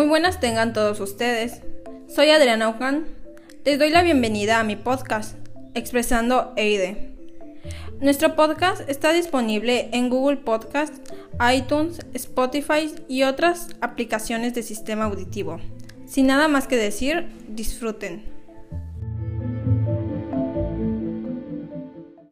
Muy buenas tengan todos ustedes. Soy Adriana Ocan. Les doy la bienvenida a mi podcast, Expresando EIDE. Nuestro podcast está disponible en Google Podcast, iTunes, Spotify y otras aplicaciones de sistema auditivo. Sin nada más que decir, disfruten.